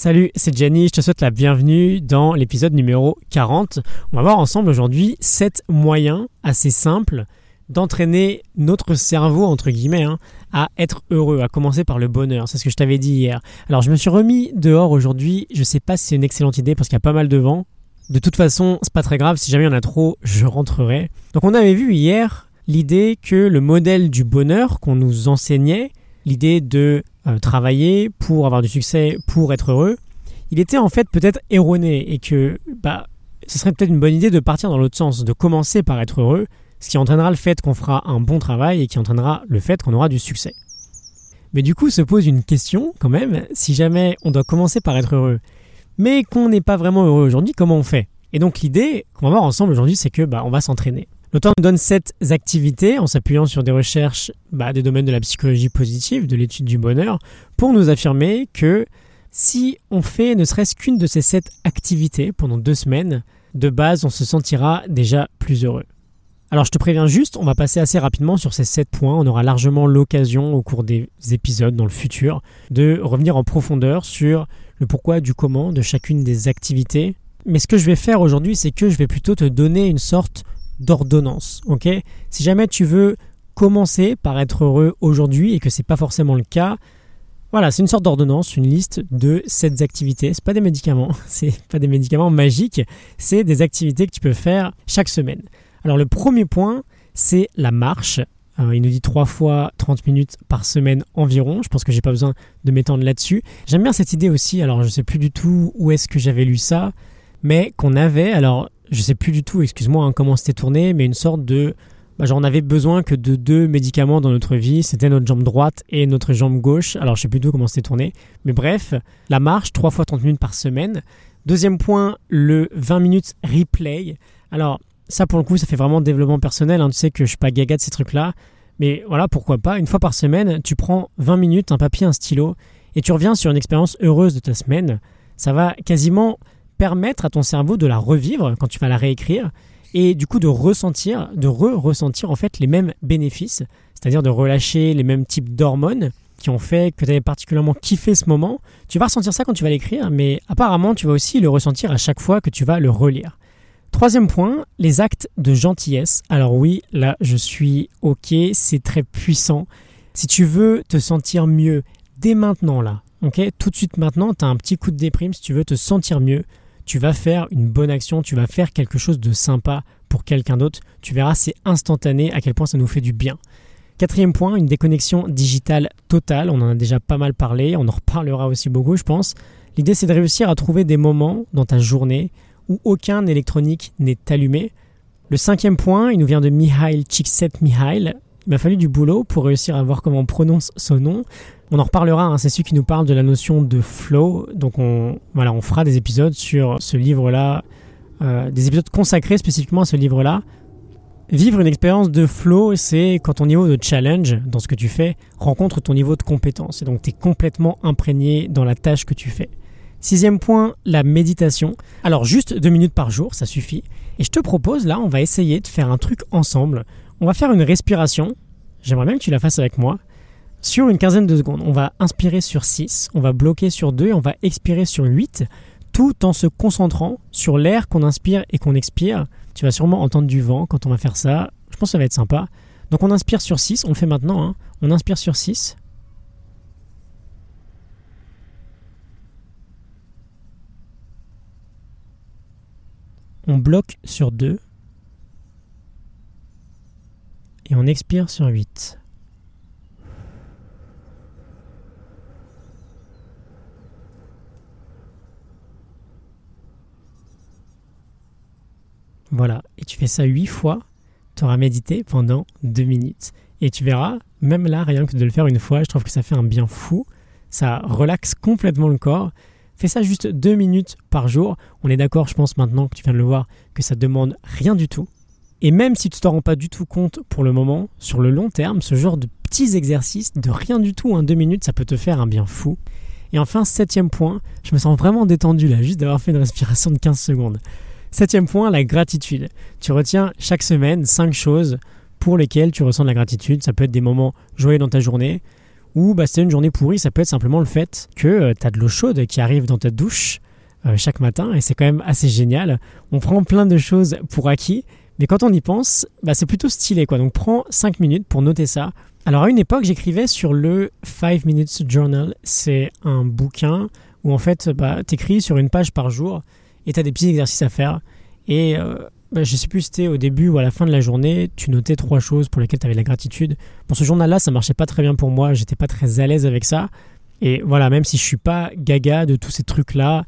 Salut, c'est Jenny, je te souhaite la bienvenue dans l'épisode numéro 40. On va voir ensemble aujourd'hui 7 moyens assez simples d'entraîner notre cerveau, entre guillemets, hein, à être heureux, à commencer par le bonheur. C'est ce que je t'avais dit hier. Alors je me suis remis dehors aujourd'hui, je sais pas si c'est une excellente idée parce qu'il y a pas mal de vent. De toute façon, c'est pas très grave, si jamais il y en a trop, je rentrerai. Donc on avait vu hier l'idée que le modèle du bonheur qu'on nous enseignait, l'idée de euh, travailler pour avoir du succès, pour être heureux, il était en fait peut-être erroné et que bah, ce serait peut-être une bonne idée de partir dans l'autre sens, de commencer par être heureux, ce qui entraînera le fait qu'on fera un bon travail et qui entraînera le fait qu'on aura du succès. Mais du coup se pose une question quand même, si jamais on doit commencer par être heureux, mais qu'on n'est pas vraiment heureux aujourd'hui, comment on fait? Et donc l'idée qu'on va voir ensemble aujourd'hui, c'est que bah, on va s'entraîner. L'auteur nous donne sept activités en s'appuyant sur des recherches bah, des domaines de la psychologie positive, de l'étude du bonheur, pour nous affirmer que si on fait ne serait-ce qu'une de ces sept activités pendant deux semaines, de base, on se sentira déjà plus heureux. Alors je te préviens juste, on va passer assez rapidement sur ces sept points. On aura largement l'occasion au cours des épisodes dans le futur de revenir en profondeur sur le pourquoi du comment de chacune des activités. Mais ce que je vais faire aujourd'hui, c'est que je vais plutôt te donner une sorte d'ordonnance. Ok? Si jamais tu veux commencer par être heureux aujourd'hui et que c'est pas forcément le cas, voilà, c'est une sorte d'ordonnance, une liste de sept activités. C'est pas des médicaments, c'est pas des médicaments magiques, c'est des activités que tu peux faire chaque semaine. Alors le premier point, c'est la marche. Euh, il nous dit trois fois 30 minutes par semaine environ. Je pense que j'ai pas besoin de m'étendre là-dessus. J'aime bien cette idée aussi. Alors je sais plus du tout où est-ce que j'avais lu ça, mais qu'on avait. Alors je sais plus du tout, excuse-moi, hein, comment c'était tourné, mais une sorte de. Bah, genre, on besoin que de deux médicaments dans notre vie. C'était notre jambe droite et notre jambe gauche. Alors, je sais plus du tout comment c'était tourné. Mais bref, la marche, 3 fois 30 minutes par semaine. Deuxième point, le 20 minutes replay. Alors, ça, pour le coup, ça fait vraiment développement personnel. Hein. Tu sais que je suis pas gaga de ces trucs-là. Mais voilà, pourquoi pas? Une fois par semaine, tu prends 20 minutes, un papier, un stylo, et tu reviens sur une expérience heureuse de ta semaine. Ça va quasiment permettre à ton cerveau de la revivre quand tu vas la réécrire et du coup de ressentir, de re-ressentir en fait les mêmes bénéfices, c'est-à-dire de relâcher les mêmes types d'hormones qui ont fait que tu avais particulièrement kiffé ce moment. Tu vas ressentir ça quand tu vas l'écrire, mais apparemment tu vas aussi le ressentir à chaque fois que tu vas le relire. Troisième point, les actes de gentillesse. Alors oui, là je suis ok, c'est très puissant. Si tu veux te sentir mieux dès maintenant là, ok, tout de suite maintenant, tu as un petit coup de déprime, si tu veux te sentir mieux, tu vas faire une bonne action, tu vas faire quelque chose de sympa pour quelqu'un d'autre. Tu verras, c'est instantané à quel point ça nous fait du bien. Quatrième point, une déconnexion digitale totale. On en a déjà pas mal parlé, on en reparlera aussi beaucoup, je pense. L'idée, c'est de réussir à trouver des moments dans ta journée où aucun électronique n'est allumé. Le cinquième point, il nous vient de Mihail Csikszentmihalyi. Il m'a fallu du boulot pour réussir à voir comment on prononce son nom. On en reparlera, hein, c'est celui qui nous parle de la notion de flow. Donc on, voilà, on fera des épisodes sur ce livre-là, euh, des épisodes consacrés spécifiquement à ce livre-là. Vivre une expérience de flow, c'est quand ton niveau de challenge dans ce que tu fais rencontre ton niveau de compétence. Et donc tu es complètement imprégné dans la tâche que tu fais. Sixième point, la méditation. Alors juste deux minutes par jour, ça suffit. Et je te propose, là, on va essayer de faire un truc ensemble. On va faire une respiration. J'aimerais bien que tu la fasses avec moi sur une quinzaine de secondes. On va inspirer sur 6, on va bloquer sur 2 et on va expirer sur 8, tout en se concentrant sur l'air qu'on inspire et qu'on expire. Tu vas sûrement entendre du vent quand on va faire ça. Je pense que ça va être sympa. Donc on inspire sur 6, on le fait maintenant. Hein. On inspire sur 6. On bloque sur 2. Et on expire sur 8. Voilà, et tu fais ça huit fois, tu auras médité pendant deux minutes. Et tu verras, même là, rien que de le faire une fois, je trouve que ça fait un bien fou. Ça relaxe complètement le corps. Fais ça juste deux minutes par jour. On est d'accord, je pense maintenant que tu viens de le voir, que ça demande rien du tout. Et même si tu t'en rends pas du tout compte pour le moment, sur le long terme, ce genre de petits exercices de rien du tout en deux minutes, ça peut te faire un bien fou. Et enfin, septième point, je me sens vraiment détendu là, juste d'avoir fait une respiration de 15 secondes. Septième point, la gratitude. Tu retiens chaque semaine cinq choses pour lesquelles tu ressens de la gratitude. Ça peut être des moments joyeux dans ta journée Ou bah, c'est une journée pourrie, ça peut être simplement le fait que tu as de l'eau chaude qui arrive dans ta douche chaque matin et c'est quand même assez génial. On prend plein de choses pour acquis, mais quand on y pense, bah, c'est plutôt stylé quoi. Donc prends 5 minutes pour noter ça. Alors à une époque, j'écrivais sur le 5 Minutes Journal. C'est un bouquin où en fait, bah, t'écris sur une page par jour et t'as des petits exercices à faire. Et euh, bah, je sais plus si c'était au début ou à la fin de la journée, tu notais trois choses pour lesquelles tu avais la gratitude. Pour ce journal-là, ça marchait pas très bien pour moi, j'étais pas très à l'aise avec ça. Et voilà, même si je suis pas gaga de tous ces trucs-là,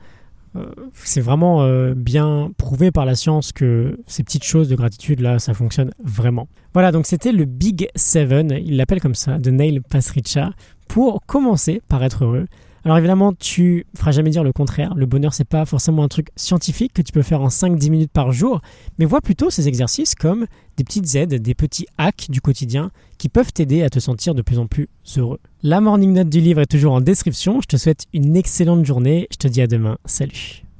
euh, c'est vraiment euh, bien prouvé par la science que ces petites choses de gratitude là, ça fonctionne vraiment. Voilà, donc c'était le Big Seven, il l'appelle comme ça, de Neil Pasricha, pour commencer par être heureux. Alors évidemment, tu feras jamais dire le contraire. Le bonheur, c'est pas forcément un truc scientifique que tu peux faire en 5-10 minutes par jour, mais vois plutôt ces exercices comme des petites aides, des petits hacks du quotidien qui peuvent t'aider à te sentir de plus en plus heureux. La morning note du livre est toujours en description. Je te souhaite une excellente journée. Je te dis à demain. Salut.